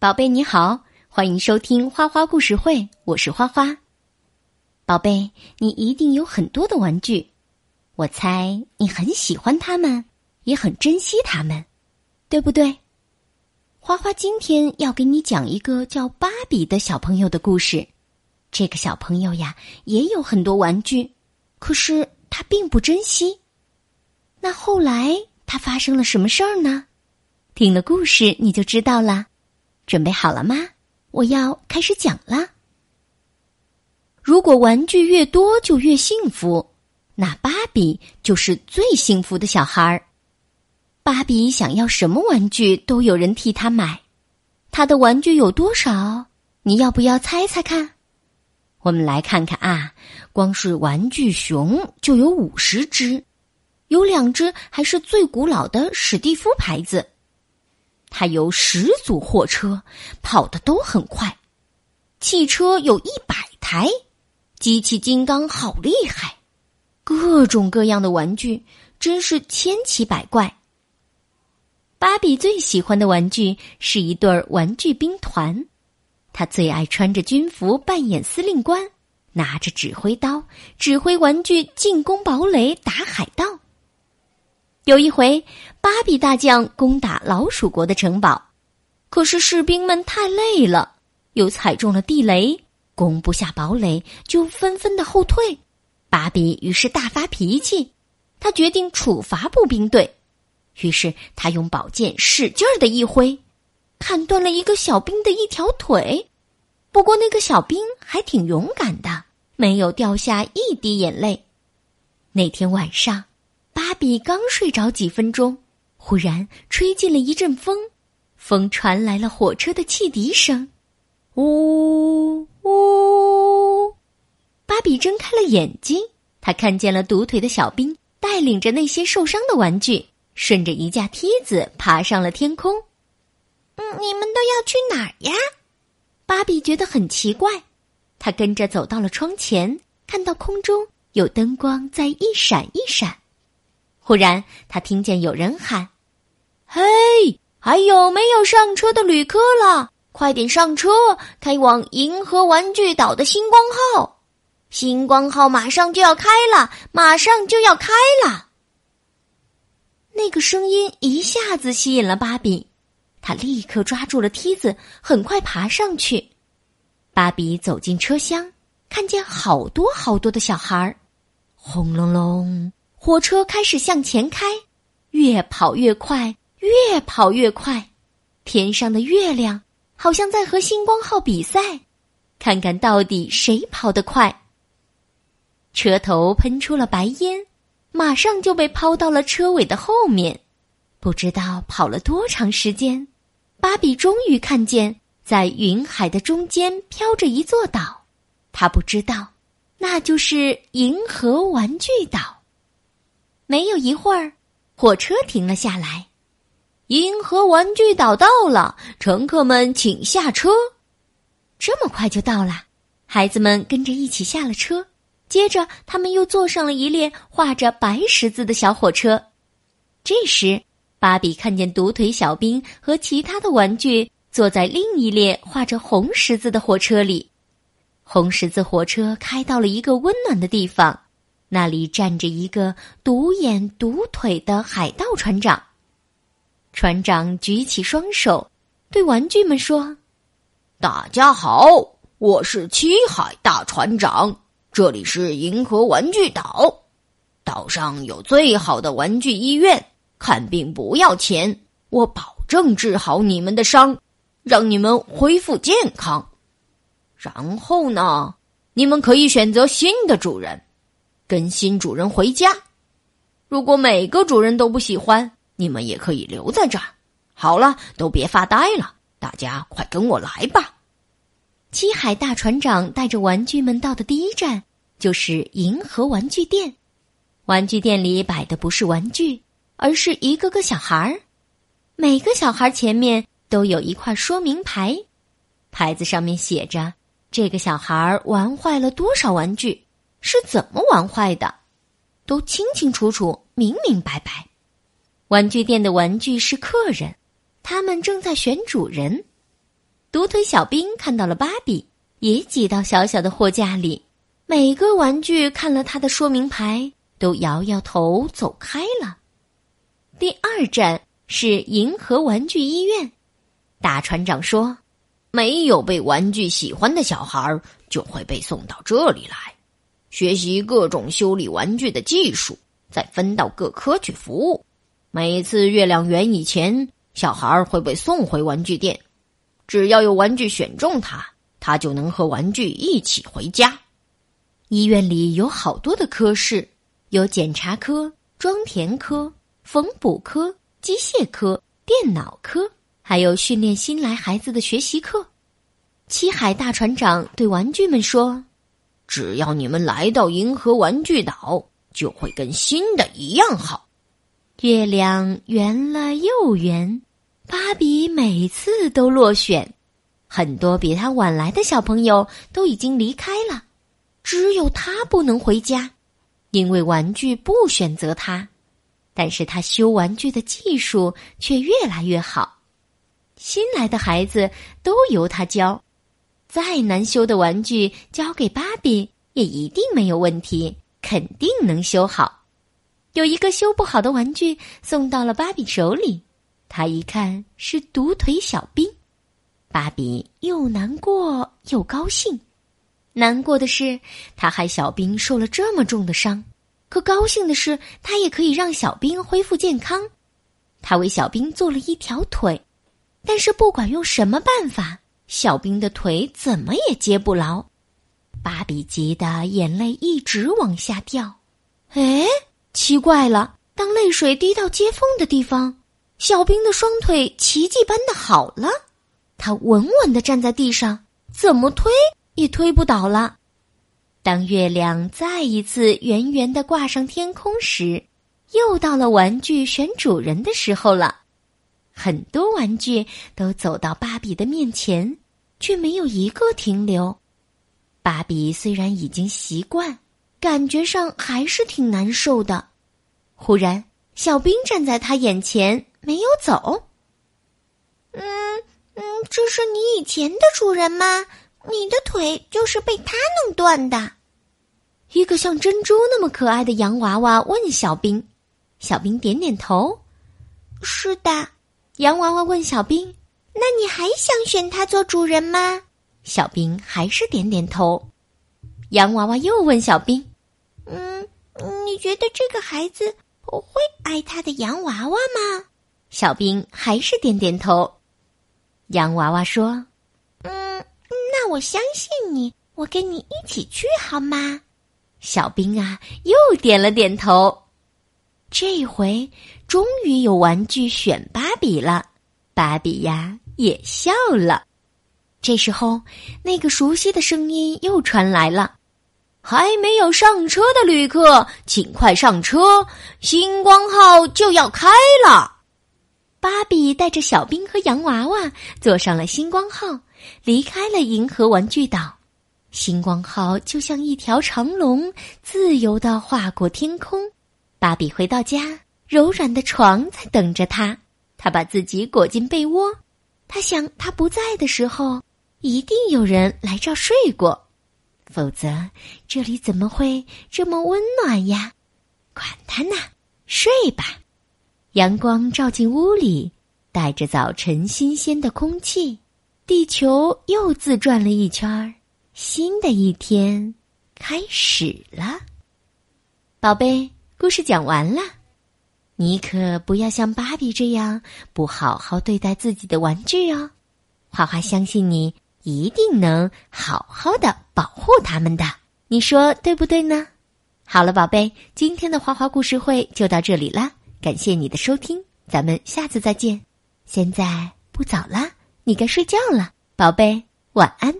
宝贝你好，欢迎收听花花故事会，我是花花。宝贝，你一定有很多的玩具，我猜你很喜欢它们，也很珍惜它们，对不对？花花今天要给你讲一个叫芭比的小朋友的故事。这个小朋友呀，也有很多玩具，可是他并不珍惜。那后来他发生了什么事儿呢？听了故事你就知道了。准备好了吗？我要开始讲了。如果玩具越多就越幸福，那芭比就是最幸福的小孩儿。芭比想要什么玩具都有人替她买。她的玩具有多少？你要不要猜猜看？我们来看看啊，光是玩具熊就有五十只，有两只还是最古老的史蒂夫牌子。它有十组货车，跑得都很快。汽车有一百台，机器金刚好厉害，各种各样的玩具真是千奇百怪。芭比最喜欢的玩具是一对玩具兵团，他最爱穿着军服扮演司令官，拿着指挥刀指挥玩具进攻堡垒打海盗。有一回，芭比大将攻打老鼠国的城堡，可是士兵们太累了，又踩中了地雷，攻不下堡垒，就纷纷的后退。芭比于是大发脾气，他决定处罚步兵队。于是他用宝剑使劲儿的一挥，砍断了一个小兵的一条腿。不过那个小兵还挺勇敢的，没有掉下一滴眼泪。那天晚上。芭比刚睡着几分钟，忽然吹进了一阵风，风传来了火车的汽笛声，呜呜。芭比睁开了眼睛，他看见了独腿的小兵带领着那些受伤的玩具，顺着一架梯子爬上了天空。嗯，你们都要去哪儿呀？芭比觉得很奇怪，他跟着走到了窗前，看到空中有灯光在一闪一闪。忽然，他听见有人喊：“嘿，还有没有上车的旅客了？快点上车，开往银河玩具岛的星光号！星光号马上就要开了，马上就要开了！”那个声音一下子吸引了芭比，他立刻抓住了梯子，很快爬上去。芭比走进车厢，看见好多好多的小孩儿，轰隆隆。火车开始向前开，越跑越快，越跑越快。天上的月亮好像在和星光号比赛，看看到底谁跑得快。车头喷出了白烟，马上就被抛到了车尾的后面。不知道跑了多长时间，芭比终于看见，在云海的中间飘着一座岛。他不知道，那就是银河玩具岛。没有一会儿，火车停了下来。银河玩具岛到了，乘客们请下车。这么快就到了，孩子们跟着一起下了车。接着，他们又坐上了一列画着白十字的小火车。这时，芭比看见独腿小兵和其他的玩具坐在另一列画着红十字的火车里。红十字火车开到了一个温暖的地方。那里站着一个独眼独腿的海盗船长。船长举起双手，对玩具们说：“大家好，我是七海大船长，这里是银河玩具岛。岛上有最好的玩具医院，看病不要钱，我保证治好你们的伤，让你们恢复健康。然后呢，你们可以选择新的主人。”跟新主人回家。如果每个主人都不喜欢，你们也可以留在这儿。好了，都别发呆了，大家快跟我来吧。七海大船长带着玩具们到的第一站就是银河玩具店。玩具店里摆的不是玩具，而是一个个小孩儿。每个小孩前面都有一块说明牌，牌子上面写着这个小孩玩坏了多少玩具。是怎么玩坏的，都清清楚楚、明明白白。玩具店的玩具是客人，他们正在选主人。独腿小兵看到了芭比，也挤到小小的货架里。每个玩具看了他的说明牌，都摇摇头走开了。第二站是银河玩具医院。大船长说：“没有被玩具喜欢的小孩就会被送到这里来，学习各种修理玩具的技术，再分到各科去服务。每次月亮圆以前，小孩会被送回玩具店。只要有玩具选中他，他就能和玩具一起回家。”医院里有好多的科室，有检查科、装填科。缝补科、机械科、电脑科，还有训练新来孩子的学习课。七海大船长对玩具们说：“只要你们来到银河玩具岛，就会跟新的一样好。”月亮圆了又圆，芭比每次都落选。很多比他晚来的小朋友都已经离开了，只有他不能回家，因为玩具不选择他。但是他修玩具的技术却越来越好，新来的孩子都由他教，再难修的玩具交给芭比也一定没有问题，肯定能修好。有一个修不好的玩具送到了芭比手里，他一看是独腿小兵，芭比又难过又高兴。难过的是，他害小兵受了这么重的伤。可高兴的是，他也可以让小兵恢复健康。他为小兵做了一条腿，但是不管用什么办法，小兵的腿怎么也接不牢。芭比急得眼泪一直往下掉。哎，奇怪了！当泪水滴到接缝的地方，小兵的双腿奇迹般的好了。他稳稳的站在地上，怎么推也推不倒了。当月亮再一次圆圆的挂上天空时，又到了玩具选主人的时候了。很多玩具都走到芭比的面前，却没有一个停留。芭比虽然已经习惯，感觉上还是挺难受的。忽然，小兵站在他眼前，没有走。嗯嗯，这是你以前的主人吗？你的腿就是被他弄断的。一个像珍珠那么可爱的洋娃娃问小兵，小兵点点头：“是的。”洋娃娃问小兵：“那你还想选他做主人吗？”小兵还是点点头。洋娃娃又问小兵：“嗯，你觉得这个孩子会爱他的洋娃娃吗？”小兵还是点点头。洋娃娃说：“嗯，那我相信你，我跟你一起去好吗？”小兵啊，又点了点头。这回终于有玩具选芭比了，芭比呀也笑了。这时候，那个熟悉的声音又传来了：“还没有上车的旅客，请快上车，星光号就要开了。”芭比带着小兵和洋娃娃坐上了星光号，离开了银河玩具岛。星光号就像一条长龙，自由的划过天空。芭比回到家，柔软的床在等着他，他把自己裹进被窝，他想，他不在的时候，一定有人来这儿睡过，否则这里怎么会这么温暖呀？管他呢，睡吧。阳光照进屋里，带着早晨新鲜的空气，地球又自转了一圈儿。新的一天开始了，宝贝，故事讲完了，你可不要像芭比这样不好好对待自己的玩具哦。花花相信你一定能好好的保护他们的，你说对不对呢？好了，宝贝，今天的花花故事会就到这里啦，感谢你的收听，咱们下次再见。现在不早了，你该睡觉了，宝贝，晚安。